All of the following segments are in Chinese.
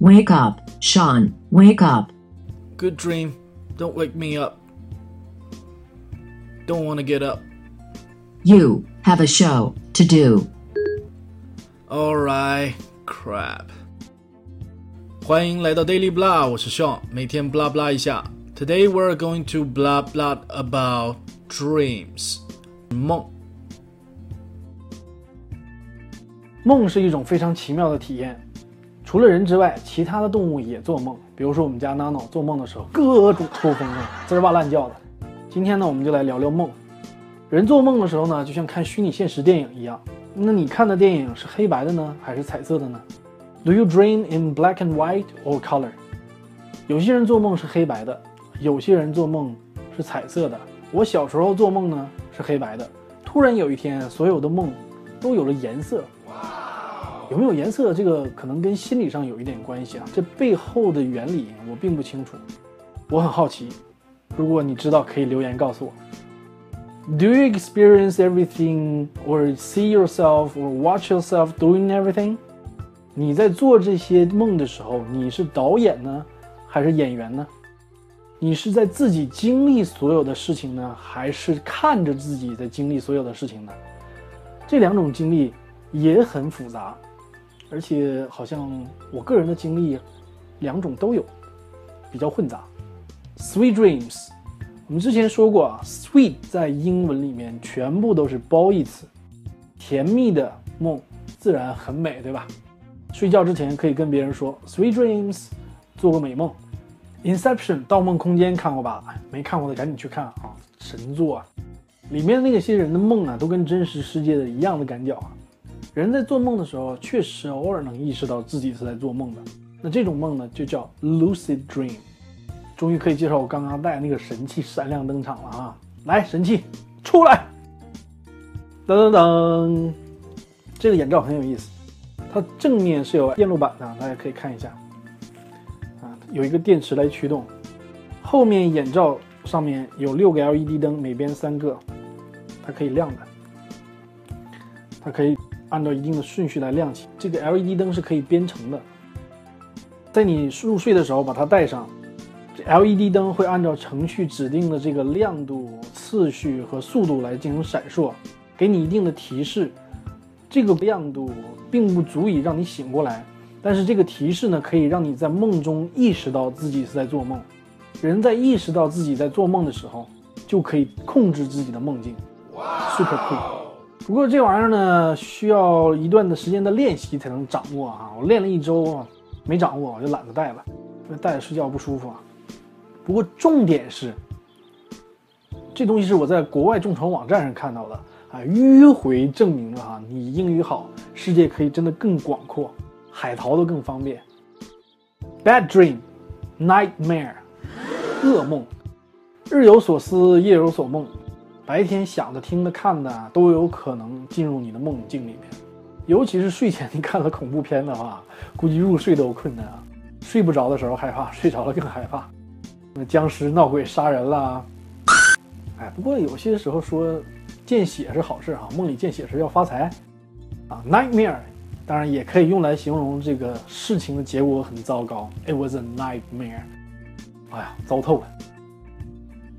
Wake up, Sean. Wake up. Good dream. Don't wake me up. Don't want to get up. You have a show to do. Alright, crap. 欢迎来到 Daily Blah，我是 Sean，每天 blah blah 一下。Today we're going to blah blah about dreams，梦。梦是一种非常奇妙的体验， 除了人之外，其他的动物也做梦。比如说我们家 Nano 做梦的时候，各种抽风啊，滋哇乱叫的。今天呢，我们就来聊聊梦。人做梦的时候呢，就像看虚拟现实电影一样。那你看的电影是黑白的呢，还是彩色的呢？Do you dream in black and white or color？有些人做梦是黑白的，有些人做梦是彩色的。我小时候做梦呢是黑白的，突然有一天，所有的梦都有了颜色。有没有颜色？这个可能跟心理上有一点关系啊。这背后的原理我并不清楚，我很好奇。如果你知道，可以留言告诉我。Do you experience everything or see yourself or watch yourself doing everything？你在做这些梦的时候，你是导演呢，还是演员呢？你是在自己经历所有的事情呢，还是看着自己在经历所有的事情呢？这两种经历也很复杂。而且好像我个人的经历，两种都有，比较混杂。Sweet dreams，我们之前说过啊，sweet 在英文里面全部都是褒义词，甜蜜的梦自然很美，对吧？睡觉之前可以跟别人说 Sweet dreams，做个美梦。Inception，盗梦空间看过吧？没看过的赶紧去看啊，神作啊！里面那些人的梦啊，都跟真实世界的一样的赶脚啊。人在做梦的时候，确实偶尔能意识到自己是在做梦的。那这种梦呢，就叫 lucid dream。终于可以介绍我刚刚带那个神器闪亮登场了啊！来，神器出来！噔噔噔，这个眼罩很有意思，它正面是有电路板的，大家可以看一下啊，有一个电池来驱动。后面眼罩上面有六个 LED 灯，每边三个，它可以亮的，它可以。按照一定的顺序来亮起，这个 LED 灯是可以编程的。在你入睡的时候把它带上，这 LED 灯会按照程序指定的这个亮度、次序和速度来进行闪烁，给你一定的提示。这个亮度并不足以让你醒过来，但是这个提示呢，可以让你在梦中意识到自己是在做梦。人在意识到自己在做梦的时候，就可以控制自己的梦境。Super cool。不过这玩意儿呢，需要一段的时间的练习才能掌握啊！我练了一周，没掌握，我就懒得戴了，戴着睡觉不舒服啊。不过重点是，这东西是我在国外众筹网站上看到的啊，迂回证明了哈，你英语好，世界可以真的更广阔，海淘都更方便。Bad dream, nightmare，噩梦，日有所思，夜有所梦。白天想的、听的、看的都有可能进入你的梦境里面，尤其是睡前你看了恐怖片的话，估计入睡都困难啊。睡不着的时候害怕，睡着了更害怕。那僵尸闹鬼杀人啦，哎，不过有些时候说见血是好事啊，梦里见血是要发财啊。Nightmare，当然也可以用来形容这个事情的结果很糟糕。It was a nightmare，哎呀，糟透了。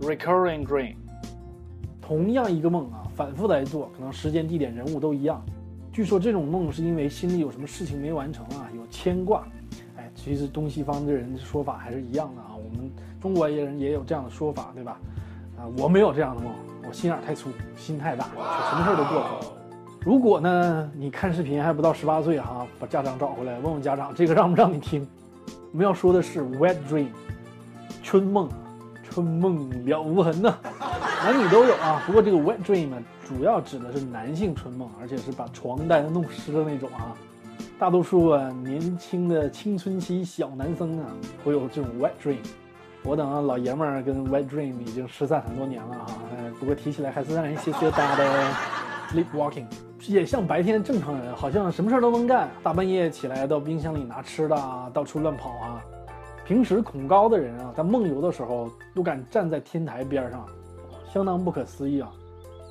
Recurring dream。同样一个梦啊，反复来做，可能时间、地点、人物都一样。据说这种梦是因为心里有什么事情没完成啊，有牵挂。哎，其实东西方的人的说法还是一样的啊。我们中国人也有这样的说法，对吧？啊，我没有这样的梦，我心眼太粗，心太大，什么事儿都过去了。如果呢，你看视频还不到十八岁哈，把家长找回来，问问家长这个让不让你听？我们要说的是 wet dream，春梦，春梦了无痕呐。男女都有啊，不过这个 wet dream 呢，主要指的是男性春梦，而且是把床单弄湿的那种啊。大多数啊年轻的青春期小男生啊，会有这种 wet dream。我等老爷们儿跟 wet dream 已经失散很多年了哈，不过提起来还是让人些许搭的 sleepwalking，也像白天正常人，好像什么事儿都能干，大半夜起来到冰箱里拿吃的啊，到处乱跑啊。平时恐高的人啊，在梦游的时候都敢站在天台边上。相当不可思议啊！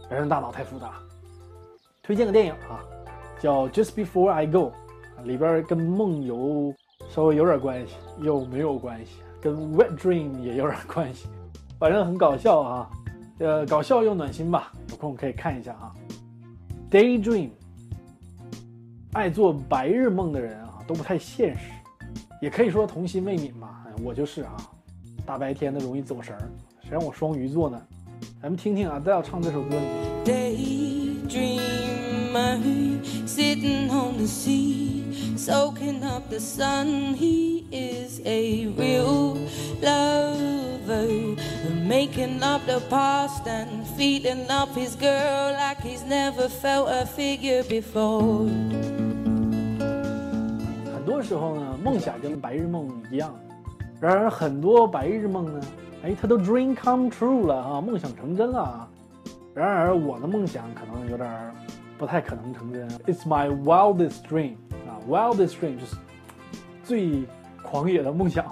人大脑太复杂。推荐个电影啊，叫《Just Before I Go》，里边跟梦游稍微有点关系，又没有关系，跟 wet dream 也有点关系，反正很搞笑啊，呃，搞笑又暖心吧，有空可以看一下啊。Daydream，爱做白日梦的人啊，都不太现实，也可以说童心未泯吧。我就是啊，大白天的容易走神儿，谁让我双鱼座呢？咱们听听啊，戴要唱这首歌里面。 Daydreamer sitting on the sea, soaking up the sun. He is a real lover, making up the past and feeling up his girl like he's never felt a figure before. 很多时候呢，梦想跟白日梦一样，然而很多白日梦呢， 哎，他都 dream come true 了啊，梦想成真了啊。然而我的梦想可能有点儿不太可能成真。It's my wildest dream 啊，wildest dream 就是最狂野的梦想，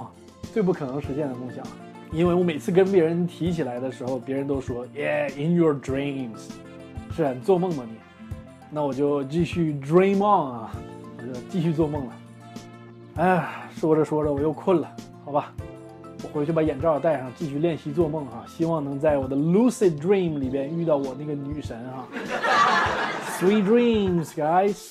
最不可能实现的梦想。因为我每次跟别人提起来的时候，别人都说 Yeah, in your dreams，是啊，你做梦吧你。那我就继续 dream on 啊，我就继续做梦了。哎，说着说着我又困了，好吧，我回去把眼罩戴上，继续练习做梦哈、希望能在我的 lucid dream 里边遇到我那个女神哈、Sweet dreams, guys.